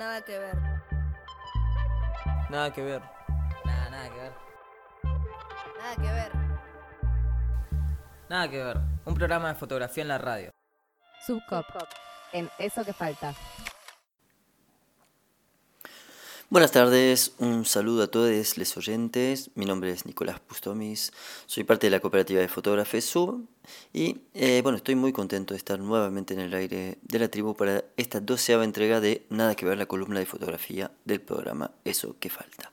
Nada que ver. Nada que ver. Nada, nada que ver. Nada que ver. Nada que ver. Un programa de fotografía en la radio. Subcop. En Eso que falta. Buenas tardes, un saludo a todos los oyentes. Mi nombre es Nicolás Pustomis, soy parte de la cooperativa de fotógrafos Sub y eh, bueno, estoy muy contento de estar nuevamente en el aire de la tribu para esta doceava entrega de Nada que ver la columna de fotografía del programa Eso que falta.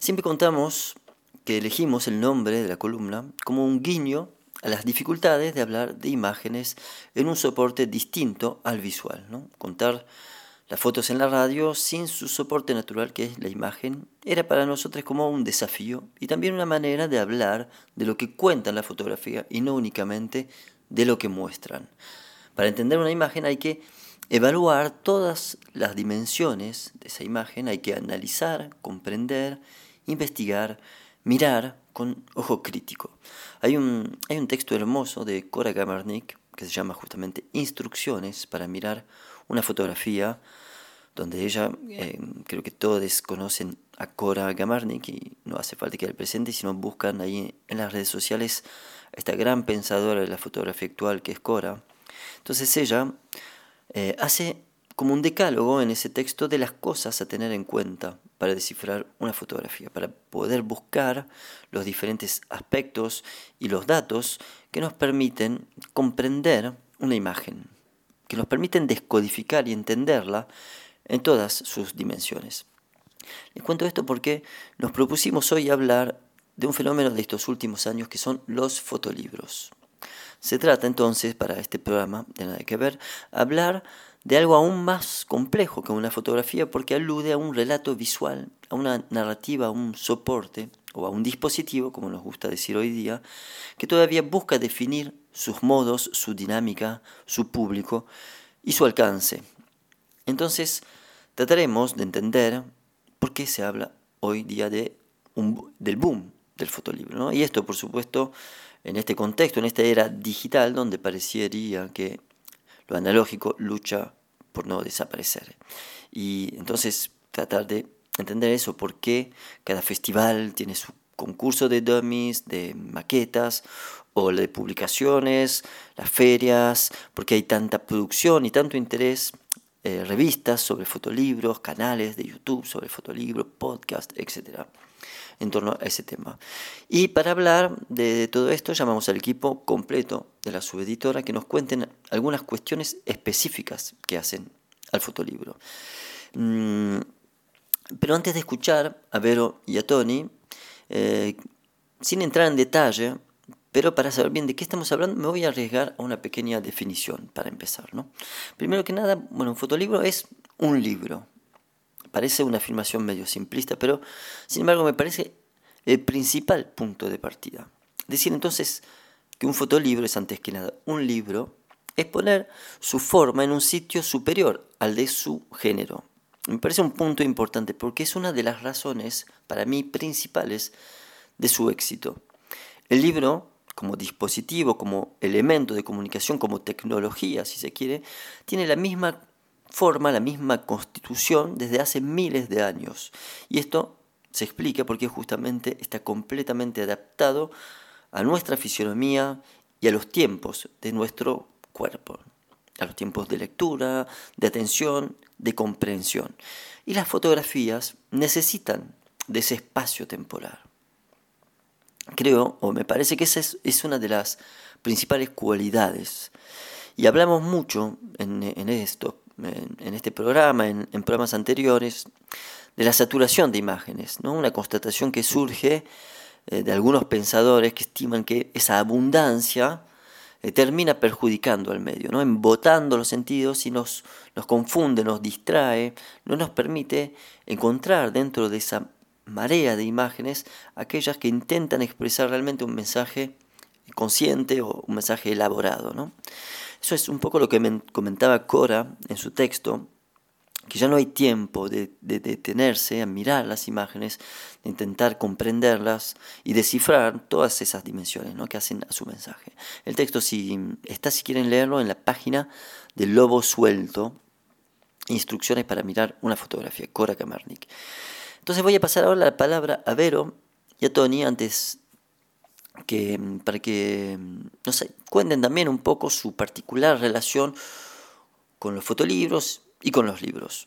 Siempre contamos que elegimos el nombre de la columna como un guiño a las dificultades de hablar de imágenes en un soporte distinto al visual, ¿no? Contar las fotos en la radio, sin su soporte natural que es la imagen, era para nosotros como un desafío y también una manera de hablar de lo que cuentan la fotografía y no únicamente de lo que muestran. Para entender una imagen hay que evaluar todas las dimensiones de esa imagen, hay que analizar, comprender, investigar, mirar con ojo crítico. Hay un, texto hermoso de Cora Gamarnik que se llama justamente Instrucciones para mirar una fotografía donde ella, eh, creo que todos conocen a Cora Gamarnik y no hace falta que el presente, sino buscan ahí en las redes sociales a esta gran pensadora de la fotografía actual que es Cora. Entonces ella eh, hace como un decálogo en ese texto de las cosas a tener en cuenta para descifrar una fotografía, para poder buscar los diferentes aspectos y los datos que nos permiten comprender una imagen que nos permiten descodificar y entenderla en todas sus dimensiones. Les cuento esto porque nos propusimos hoy hablar de un fenómeno de estos últimos años que son los fotolibros. Se trata entonces, para este programa de Nada que Ver, hablar de algo aún más complejo que una fotografía porque alude a un relato visual, a una narrativa, a un soporte o a un dispositivo, como nos gusta decir hoy día, que todavía busca definir sus modos, su dinámica, su público y su alcance. Entonces, trataremos de entender por qué se habla hoy día de del boom del fotolibro. Y esto, por supuesto, en este contexto, en esta era digital, donde parecería que lo analógico lucha por no desaparecer. Y entonces tratar de entender eso, por qué cada festival tiene su concurso de dummies, de maquetas, o de publicaciones, las ferias, porque hay tanta producción y tanto interés, eh, revistas sobre fotolibros, canales de YouTube sobre fotolibros, podcast, etc. en torno a ese tema. Y para hablar de todo esto llamamos al equipo completo de la subeditora que nos cuenten algunas cuestiones específicas que hacen al fotolibro. Mm, pero antes de escuchar a Vero y a Tony, eh, sin entrar en detalle, pero para saber bien de qué estamos hablando, me voy a arriesgar a una pequeña definición para empezar. ¿no? Primero que nada, bueno, un fotolibro es un libro. Parece una afirmación medio simplista, pero sin embargo me parece el principal punto de partida. Decir entonces que un fotolibro es antes que nada un libro, es poner su forma en un sitio superior al de su género. Me parece un punto importante porque es una de las razones, para mí, principales de su éxito. El libro, como dispositivo, como elemento de comunicación, como tecnología, si se quiere, tiene la misma forma, la misma constitución desde hace miles de años. Y esto se explica porque justamente está completamente adaptado a nuestra fisionomía y a los tiempos de nuestro cuerpo, a los tiempos de lectura, de atención, de comprensión. Y las fotografías necesitan de ese espacio temporal. Creo, o me parece que esa es, una de las principales cualidades. Y hablamos mucho en, esto, en, este programa, en, programas anteriores, de la saturación de imágenes, ¿no? una constatación que surge eh, de algunos pensadores que estiman que esa abundancia eh, termina perjudicando al medio, ¿no? embotando los sentidos y nos, nos confunde, nos distrae, no nos permite encontrar dentro de esa marea de imágenes aquellas que intentan expresar realmente un mensaje consciente o un mensaje elaborado. ¿no? Eso es un poco lo que me comentaba Cora en su texto, que ya no hay tiempo de, detenerse a mirar las imágenes, de intentar comprenderlas y descifrar todas esas dimensiones ¿no? que hacen a su mensaje. El texto si está, si quieren leerlo, en la página de Lobo Suelto, instrucciones para mirar una fotografía, Cora Kamernik. Entonces voy a pasar ahora la palabra a Vero y a Tony antes que para que no sé, cuenten también un poco su particular relación con los fotolibros y con los libros.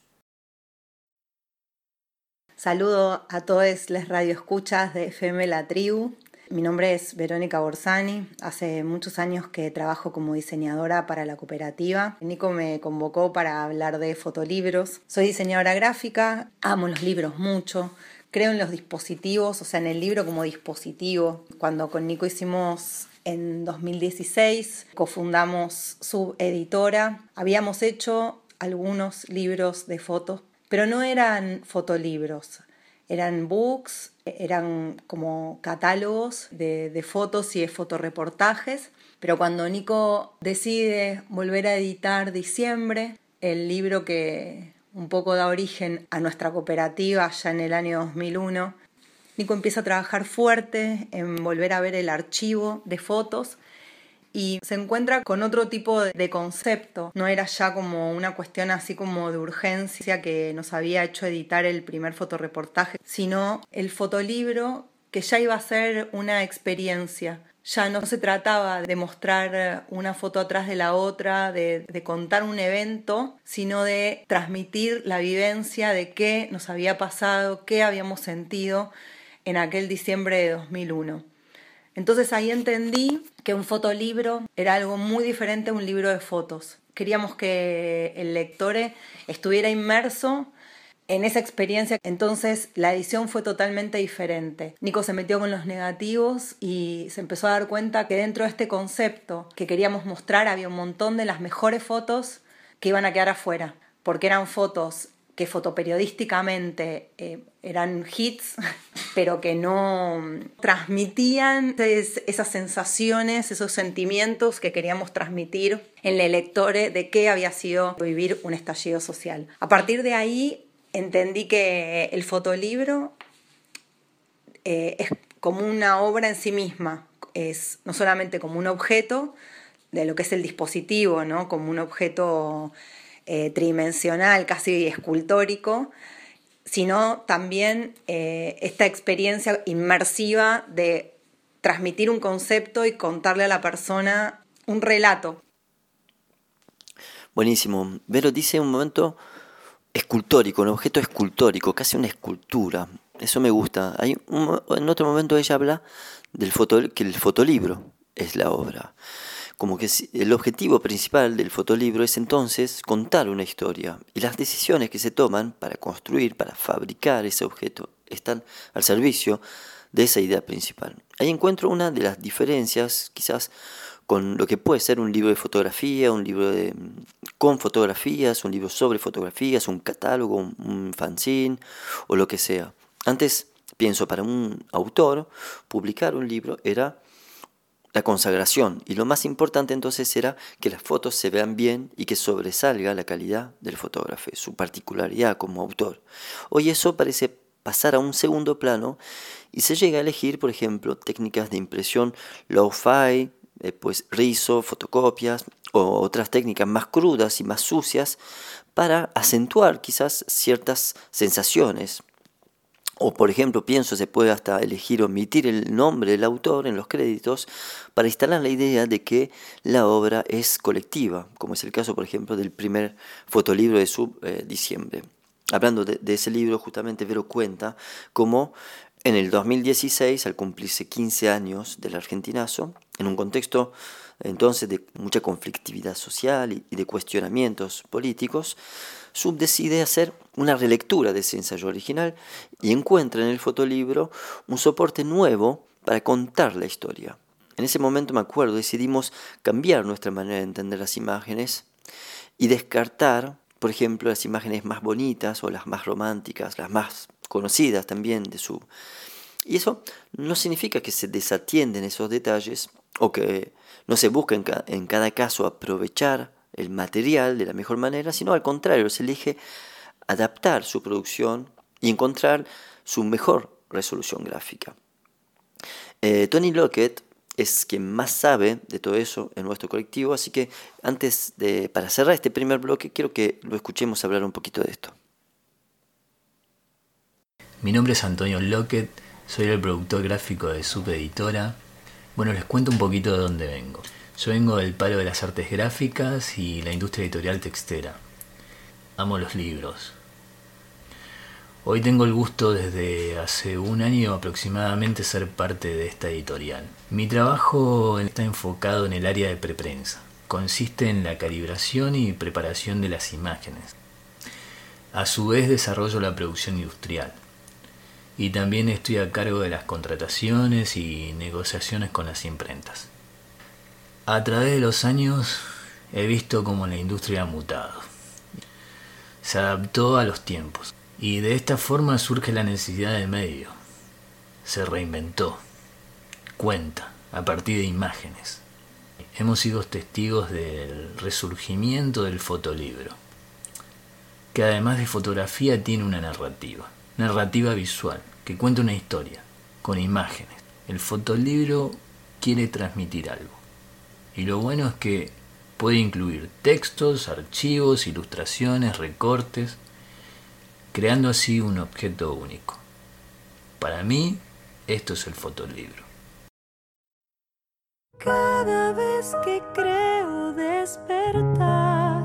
Saludo a todos las radioescuchas de FM La Tribu. Mi nombre es Verónica Borsani. Hace muchos años que trabajo como diseñadora para la cooperativa. Nico me convocó para hablar de fotolibros. Soy diseñadora gráfica, amo los libros mucho. Creo en los dispositivos, o sea, en el libro como dispositivo. Cuando con Nico hicimos en 2016, cofundamos su editora, habíamos hecho algunos libros de fotos pero no eran fotolibros, eran books, eran como catálogos de, fotos y de fotoreportajes. Pero cuando Nico decide volver a editar Diciembre, el libro que un poco da origen a nuestra cooperativa ya en el año 2001, Nico empieza a trabajar fuerte en volver a ver el archivo de fotos y se encuentra con otro tipo de concepto. No era ya como una cuestión así como de urgencia que nos había hecho editar el primer fotoreportaje, sino el fotolibro que ya iba a ser una experiencia. Ya no se trataba de mostrar una foto atrás de la otra, de, de, contar un evento, sino de transmitir la vivencia de qué nos había pasado, qué habíamos sentido en aquel diciembre de 2001. Entonces ahí entendí que un fotolibro era algo muy diferente a un libro de fotos. Queríamos que el lector estuviera inmerso en esa experiencia. Entonces la edición fue totalmente diferente. Nico se metió con los negativos y se empezó a dar cuenta que dentro de este concepto que queríamos mostrar había un montón de las mejores fotos que iban a quedar afuera, porque eran fotos que fotoperiodísticamente eh, eran hits, pero que no transmitían esas sensaciones, esos sentimientos que queríamos transmitir en el lector de qué había sido vivir un estallido social. A partir de ahí entendí que el fotolibro eh, es como una obra en sí misma, es no solamente como un objeto de lo que es el dispositivo, ¿no? como un objeto eh, tridimensional, casi escultórico, sino también eh, esta experiencia inmersiva de transmitir un concepto y contarle a la persona un relato. Buenísimo. Vero dice un momento escultórico, un objeto escultórico, casi una escultura. Eso me gusta. Hay en otro momento ella habla del foto, que el fotolibro es la obra como que el objetivo principal del fotolibro es entonces contar una historia y las decisiones que se toman para construir, para fabricar ese objeto, están al servicio de esa idea principal. Ahí encuentro una de las diferencias quizás con lo que puede ser un libro de fotografía, un libro con fotografías, un libro sobre fotografías, un catálogo, un, un fanzine o lo que sea. Antes, pienso, para un autor, publicar un libro era la consagración y lo más importante entonces era que las fotos se vean bien y que sobresalga la calidad del fotógrafo, su particularidad como autor. Hoy eso parece pasar a un segundo plano y se llega a elegir, por ejemplo, técnicas de impresión low-fi, eh, pues rizo, fotocopias o otras técnicas más crudas y más sucias para acentuar quizás ciertas sensaciones o por ejemplo, pienso, se puede hasta elegir omitir el nombre del autor en los créditos para instalar la idea de que la obra es colectiva, como es el caso, por ejemplo, del primer fotolibro de sub eh, diciembre. Hablando de, ese libro, justamente Vero cuenta cómo en el 2016, al cumplirse 15 años del argentinazo, en un contexto entonces de mucha conflictividad social y de cuestionamientos políticos, Sub decide hacer una relectura de ese ensayo original y encuentra en el fotolibro un soporte nuevo para contar la historia. En ese momento me acuerdo, decidimos cambiar nuestra manera de entender las imágenes y descartar, por ejemplo, las imágenes más bonitas o las más románticas, las más conocidas también de Sub. Y eso no significa que se desatienden esos detalles o que no se busca en, cada caso aprovechar el material de la mejor manera, sino al contrario, se elige adaptar su producción y encontrar su mejor resolución gráfica. Eh, Tony Lockett es quien más sabe de todo eso en nuestro colectivo, así que antes de, para cerrar este primer bloque, quiero que lo escuchemos hablar un poquito de esto. Mi nombre es Antonio Lockett, soy el productor gráfico de Subeditora. Bueno, les cuento un poquito de dónde vengo. Yo vengo del palo de las artes gráficas y la industria editorial textera. Amo los libros. Hoy tengo el gusto desde hace un año aproximadamente ser parte de esta editorial. Mi trabajo está enfocado en el área de preprensa. Consiste en la calibración y preparación de las imágenes. A su vez desarrollo la producción industrial y también estoy a cargo de las contrataciones y negociaciones con las imprentas. A través de los años he visto cómo la industria ha mutado. Se adaptó a los tiempos y de esta forma surge la necesidad de medio. Se reinventó. Cuenta a partir de imágenes. Hemos sido testigos del resurgimiento del fotolibro, que además de fotografía tiene una narrativa narrativa visual, que cuenta una historia, con imágenes. El fotolibro quiere transmitir algo. Y lo bueno es que puede incluir textos, archivos, ilustraciones, recortes, creando así un objeto único. Para mí, esto es el fotolibro. Cada vez que creo despertar,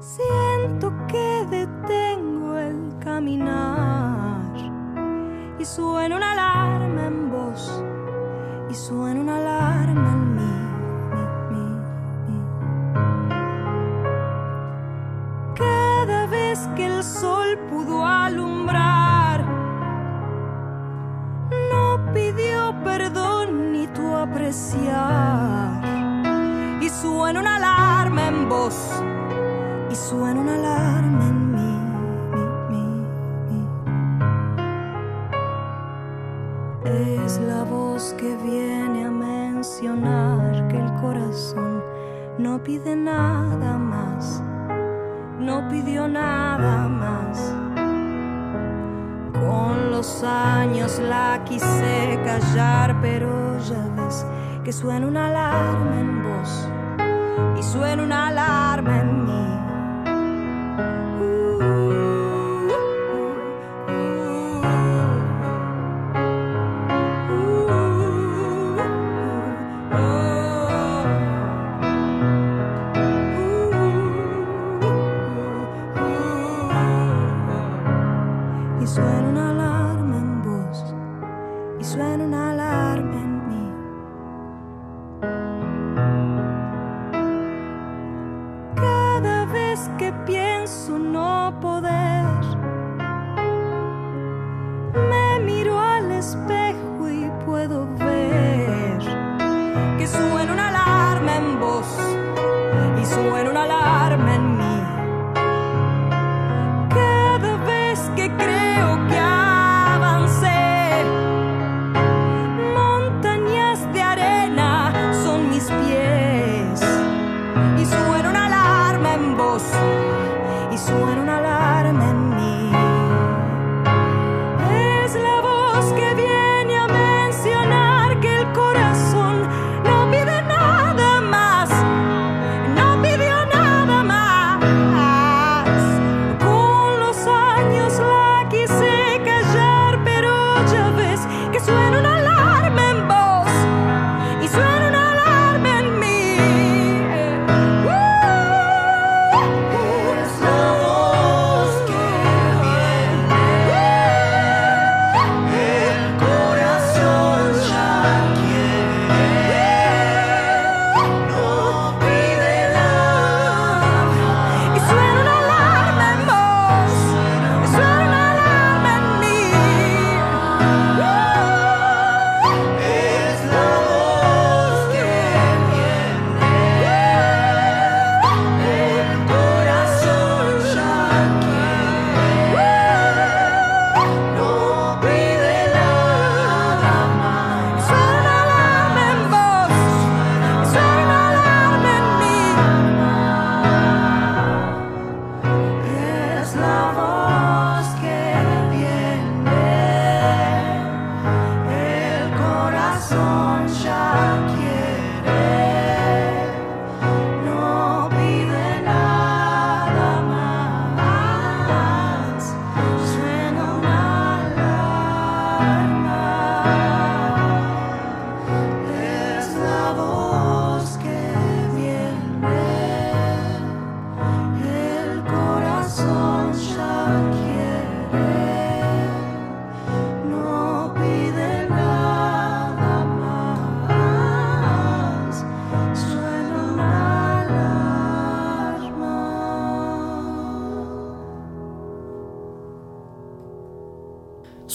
siento que detengo el caminar y suena una alarma en voz y suena una alarma suena una alarma en mí. Es la voz que viene a mencionar que el corazón no pide nada más, no pidió nada más. Con los años la quise callar, pero ya ves que suena una alarma en voz y suena una alarma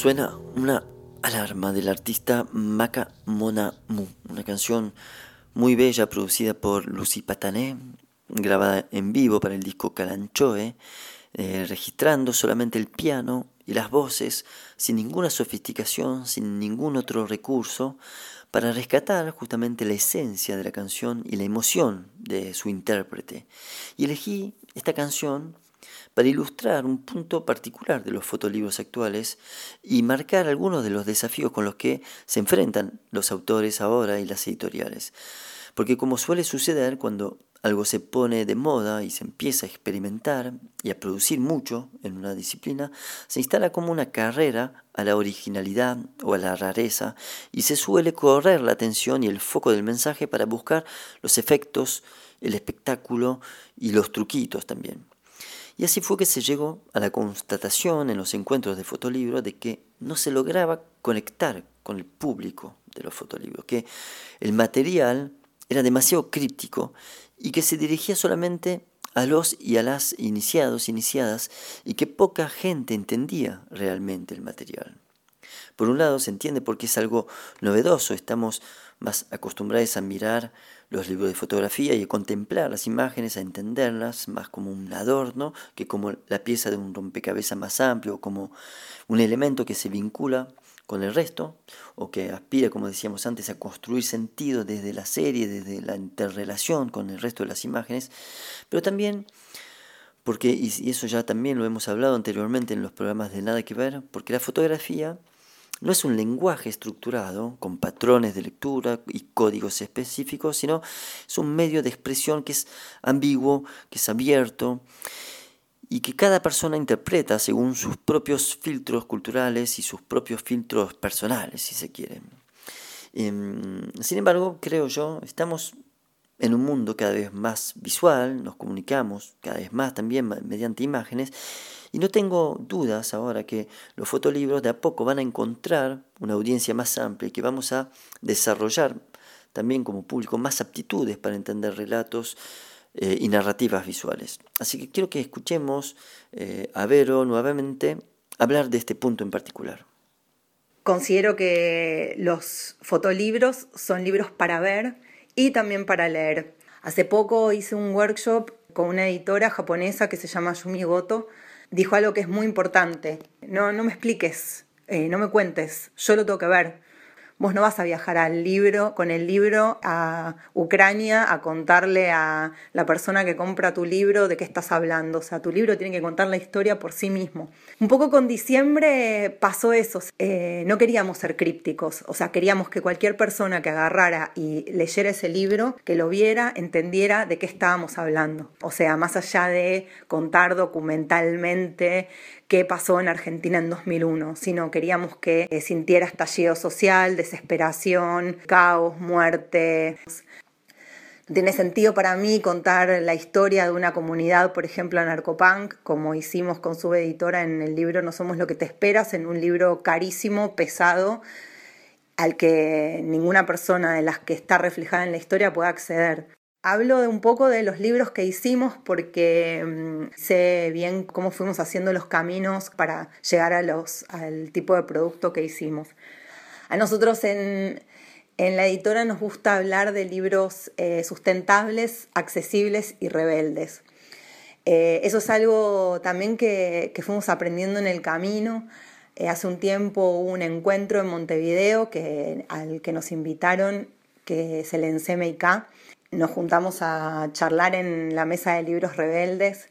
Suena una alarma del artista Maka Monamu, una canción muy bella producida por Lucy Patané, grabada en vivo para el disco Calanchoe, eh, registrando solamente el piano y las voces sin ninguna sofisticación, sin ningún otro recurso, para rescatar justamente la esencia de la canción y la emoción de su intérprete. Y elegí esta canción para ilustrar un punto particular de los fotolibros actuales y marcar algunos de los desafíos con los que se enfrentan los autores ahora y las editoriales. Porque como suele suceder cuando algo se pone de moda y se empieza a experimentar y a producir mucho en una disciplina, se instala como una carrera a la originalidad o a la rareza y se suele correr la atención y el foco del mensaje para buscar los efectos, el espectáculo y los truquitos también. Y así fue que se llegó a la constatación en los encuentros de fotolibros de que no se lograba conectar con el público de los fotolibros, que el material era demasiado críptico y que se dirigía solamente a los y a las iniciados, iniciadas, y que poca gente entendía realmente el material. Por un lado se entiende porque es algo novedoso, estamos más acostumbrados a mirar los libros de fotografía y a contemplar las imágenes, a entenderlas más como un adorno que como la pieza de un rompecabezas más amplio, como un elemento que se vincula con el resto, o que aspira, como decíamos antes, a construir sentido desde la serie, desde la interrelación con el resto de las imágenes, pero también porque, y eso ya también lo hemos hablado anteriormente en los programas de Nada que Ver, porque la fotografía no es un lenguaje estructurado con patrones de lectura y códigos específicos, sino es un medio de expresión que es ambiguo, que es abierto y que cada persona interpreta según sus propios filtros culturales y sus propios filtros personales, si se quiere. Em, sin embargo, creo yo, estamos en un mundo cada vez más visual, nos comunicamos cada vez más también mediante imágenes, y no tengo dudas ahora que los fotolibros de a poco van a encontrar una audiencia más amplia y que vamos a desarrollar también como público más aptitudes para entender relatos eh, y narrativas visuales. Así que quiero que escuchemos eh, a Vero nuevamente hablar de este punto en particular. Considero que los fotolibros son libros para ver y también para leer. Hace poco hice un workshop con una editora japonesa que se llama Yumi Goto. Dijo algo que es muy importante. No, no me expliques, eh, no me cuentes, yo lo tengo que ver. Vos no vas a viajar al libro, con el libro a Ucrania a contarle a la persona que compra tu libro de qué estás hablando. O sea, tu libro tiene que contar la historia por sí mismo. Un poco con diciembre pasó eso. Eh, no queríamos ser crípticos. O sea, queríamos que cualquier persona que agarrara y leyera ese libro, que lo viera, entendiera de qué estábamos hablando. O sea, más allá de contar documentalmente qué pasó en Argentina en 2001, sino queríamos que eh, sintiera estallido social, desesperación, caos, muerte. tiene sentido para mí contar la historia de una comunidad, por ejemplo, narcopunk, como hicimos con su editora en el libro No somos lo que te esperas, en un libro carísimo, pesado, al que ninguna persona de las que está reflejada en la historia pueda acceder. Hablo de un poco de los libros que hicimos porque mm, sé bien cómo fuimos haciendo los caminos para llegar a los, al tipo de producto que hicimos. A nosotros en, la editora nos gusta hablar de libros eh, sustentables, accesibles y rebeldes. Eh, eso es algo también que, fuimos aprendiendo en el camino. Eh, hace un tiempo hubo un encuentro en Montevideo que, al que nos invitaron, que es el ENCMIK, nos juntamos a charlar en la mesa de libros rebeldes.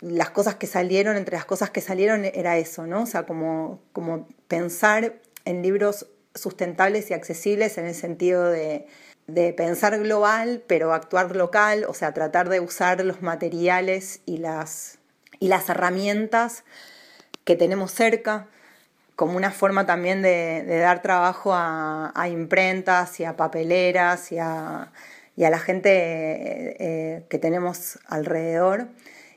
Las cosas que salieron, entre las cosas que salieron era eso, ¿no? O sea, como, como pensar en libros sustentables y accesibles en el sentido de, de pensar global, pero actuar local, o sea, tratar de usar los materiales y las, y las herramientas que tenemos cerca, como una forma también de, dar trabajo a, a, imprentas y a papeleras y a, y a la gente eh, que tenemos alrededor.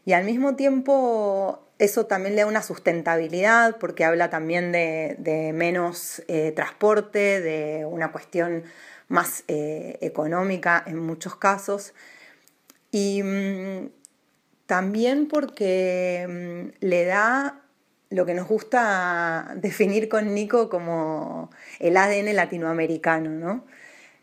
Y al mismo tiempo eso también le da una sustentabilidad porque habla también de, menos eh, transporte, de una cuestión más eh, económica en muchos casos. Y mm, también porque mm, le da lo que nos gusta definir con Nico como el ADN latinoamericano, ¿no?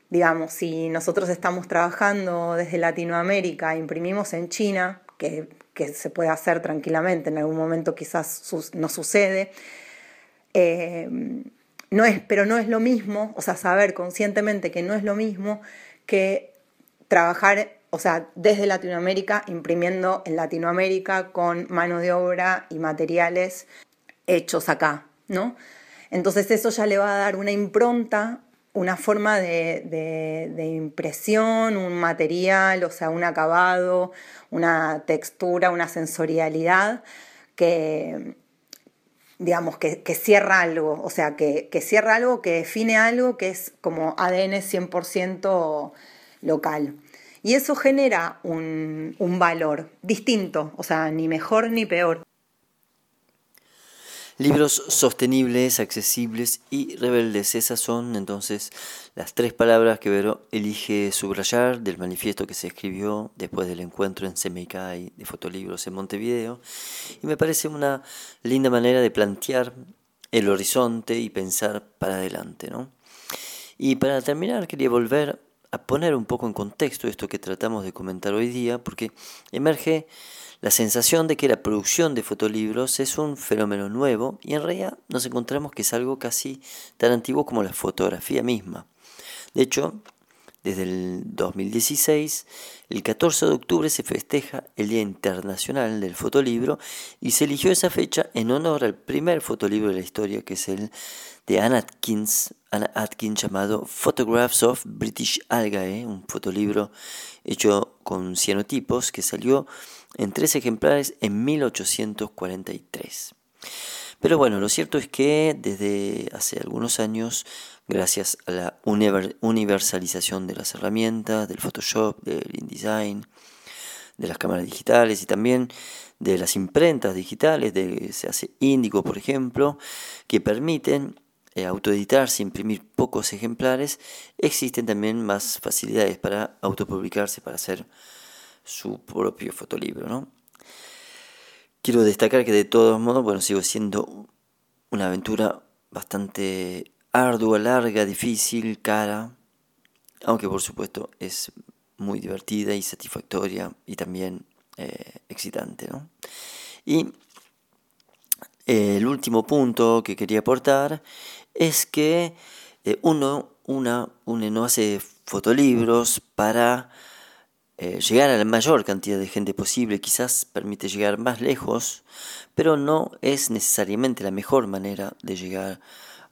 Digamos, si nosotros estamos trabajando desde Latinoamérica, imprimimos en China, que, se puede hacer tranquilamente, en algún momento quizás no sucede, eh, no es, pero no es lo mismo, o sea, saber conscientemente que no es lo mismo que trabajar, o sea, desde Latinoamérica, imprimiendo en Latinoamérica con mano de obra y materiales hechos acá, ¿no? Entonces eso ya le va a dar una impronta, una forma de, de impresión, un material, o sea, un acabado, una textura, una sensorialidad que, digamos, que, cierra algo, o sea, que, cierra algo, que define algo que es como ADN 100% local. Y eso genera un, un valor distinto, o sea, ni mejor ni peor. Libros sostenibles, accesibles y rebeldes. Esas son entonces las tres palabras que Vero elige subrayar del manifiesto que se escribió después del encuentro en Semicay de fotolibros en Montevideo. Y me parece una linda manera de plantear el horizonte y pensar para adelante. ¿no? Y para terminar quería volver a poner un poco en contexto esto que tratamos de comentar hoy día, porque emerge la sensación de que la producción de fotolibros es un fenómeno nuevo y en realidad nos encontramos que es algo casi tan antiguo como la fotografía misma. De hecho, desde el 2016, el 14 de octubre se festeja el Día Internacional del Fotolibro y se eligió esa fecha en honor al primer fotolibro de la historia, que es el de Anna Atkins, Anna Atkins llamado Photographs of British Algae, un fotolibro hecho con cianotipos que salió en tres ejemplares en 1843. Pero bueno, lo cierto es que desde hace algunos años, gracias a la universalización de las herramientas, del Photoshop, del InDesign, de las cámaras digitales y también de las imprentas digitales, de, se hace Índigo, por ejemplo, que permiten eh, autoeditarse, imprimir pocos ejemplares, existen también más facilidades para autopublicarse, para hacer su propio fotolibro. ¿no? Quiero destacar que de todos modos, bueno, sigo siendo una aventura bastante ardua, larga, difícil, cara, aunque por supuesto es muy divertida y satisfactoria y también eh, excitante. ¿no? Y eh, el último punto que quería aportar es que eh, uno, una, uno no hace fotolibros para eh, llegar a la mayor cantidad de gente posible, quizás permite llegar más lejos, pero no es necesariamente la mejor manera de llegar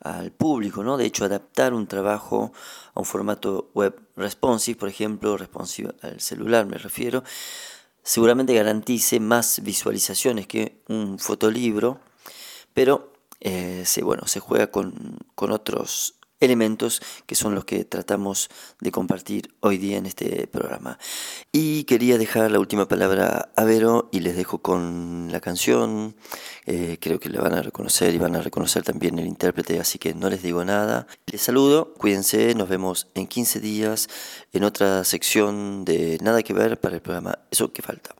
al público, ¿no? De hecho, adaptar un trabajo a un formato web responsive, por ejemplo, responsive al celular me refiero, seguramente garantice más visualizaciones que un fotolibro, pero eh, se, bueno, se juega con, con otros elementos que son los que tratamos de compartir hoy día en este programa. Y quería dejar la última palabra a Vero y les dejo con la canción. Eh, creo que la van a reconocer y van a reconocer también el intérprete, así que no les digo nada. Les saludo, cuídense, nos vemos en 15 días en otra sección de Nada que ver para el programa Eso que falta.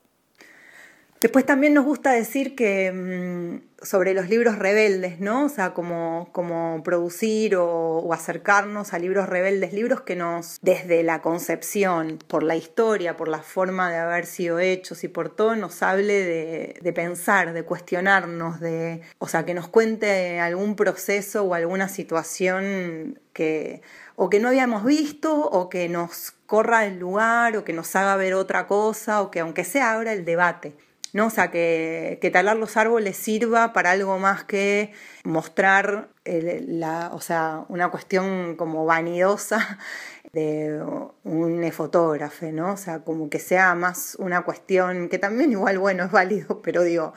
Después también nos gusta decir que mm, sobre los libros rebeldes, ¿no? O sea, como, como producir o, acercarnos a libros rebeldes, libros que nos, desde la concepción, por la historia, por la forma de haber sido hechos y por todo, nos hable de, de pensar, de cuestionarnos, de, o sea, que nos cuente algún proceso o alguna situación que o que no habíamos visto o que nos corra el lugar o que nos haga ver otra cosa o que aunque sea abra el debate. ¿No? O sea, que, talar los árboles sirva para algo más que mostrar la, o sea, una cuestión como vanidosa de un fotógrafo, ¿no? O sea, como que sea más una cuestión, que también igual, bueno, es válido, pero digo,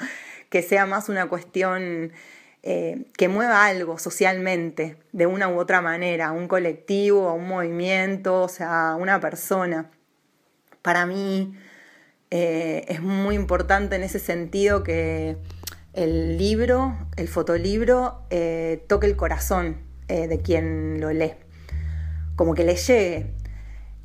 que sea más una cuestión eh, que mueva algo socialmente, de una u otra manera, un colectivo, un movimiento, o sea, una persona. Para mí, eh, es muy importante en ese sentido que el libro, el fotolibro, eh, toque el corazón eh, de quien lo lee, como que le llegue.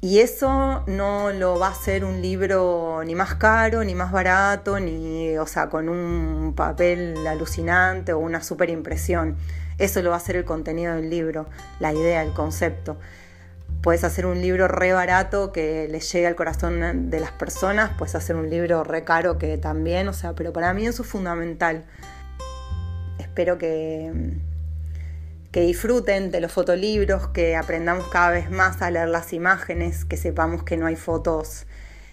Y eso no lo va a hacer un libro ni más caro, ni más barato, ni, o sea, con un papel alucinante o una super impresión. Eso lo va a hacer el contenido del libro, la idea, el concepto. Puedes hacer un libro re barato que le llegue al corazón de las personas, puedes hacer un libro re caro que también, o sea, pero para mí eso es fundamental. Espero que, que disfruten de los fotolibros, que aprendamos cada vez más a leer las imágenes, que sepamos que no hay fotos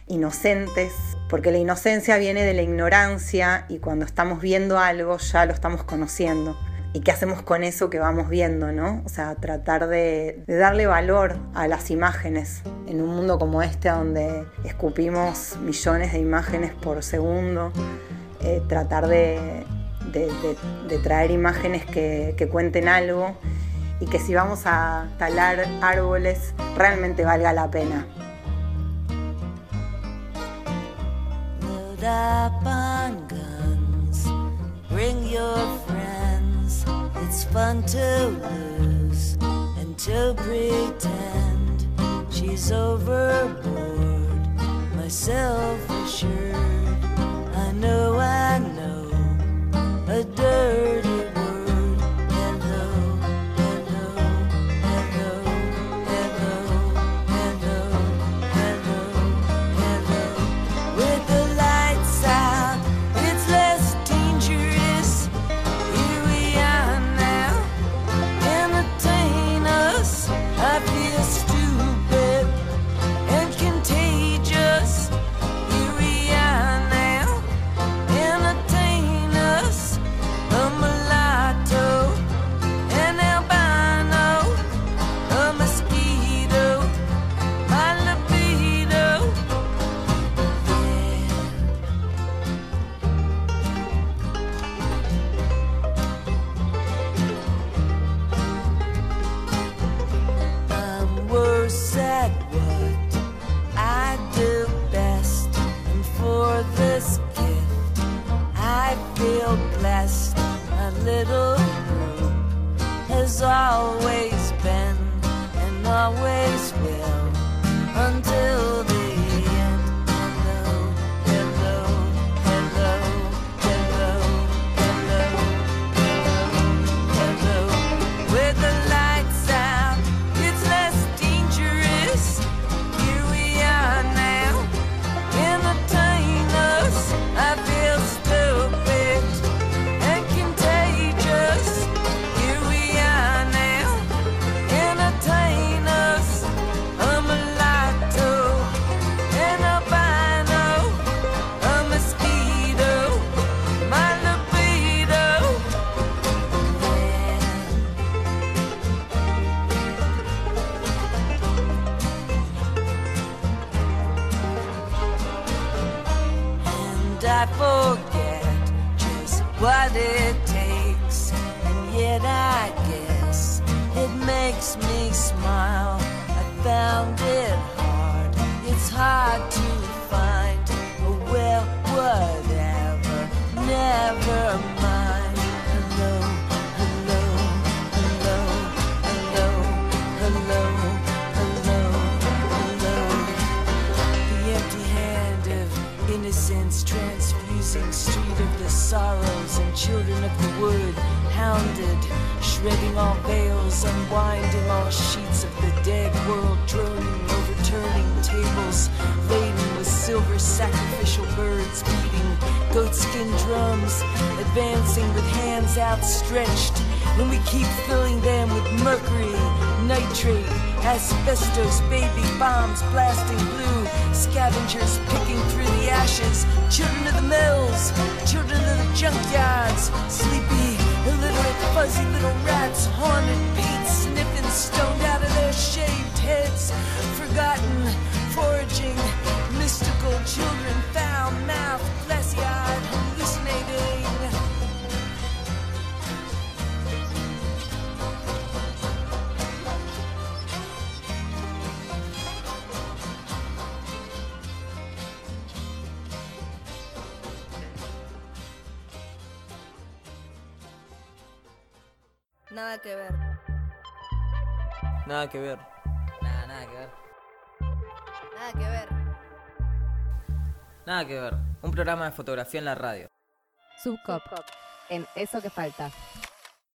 inocentes, porque la inocencia viene de la ignorancia y cuando estamos viendo algo ya lo estamos conociendo. ¿Y qué hacemos con eso que vamos viendo, no? O sea, tratar de, darle valor a las imágenes en un mundo como este donde escupimos millones de imágenes por segundo, eh, tratar de, traer imágenes que, cuenten algo y que si vamos a talar árboles realmente valga la pena. Friends. Fun to lose and to pretend she's overboard. Myself assured, I forget just what it takes. And yet I guess it makes me shredding all veils unwinding all sheets of the dead world droning overturning tables laden with silver sacrificial birds beating goatskin drums advancing with hands outstretched. When we keep filling them with mercury nitrate asbestos baby bombs blasting blue scavengers picking through the ashes children of the mills children of the junkyards sleepy fuzzy little rats haunted paint sniffing stoned out of their shaved heads. Forgotten foraging mystical children foul mouthed Nada que ver. Nada que ver. Nada, nada que ver. Nada que ver. Nada que ver. Un programa de fotografía en la radio. Subcop. En eso que falta.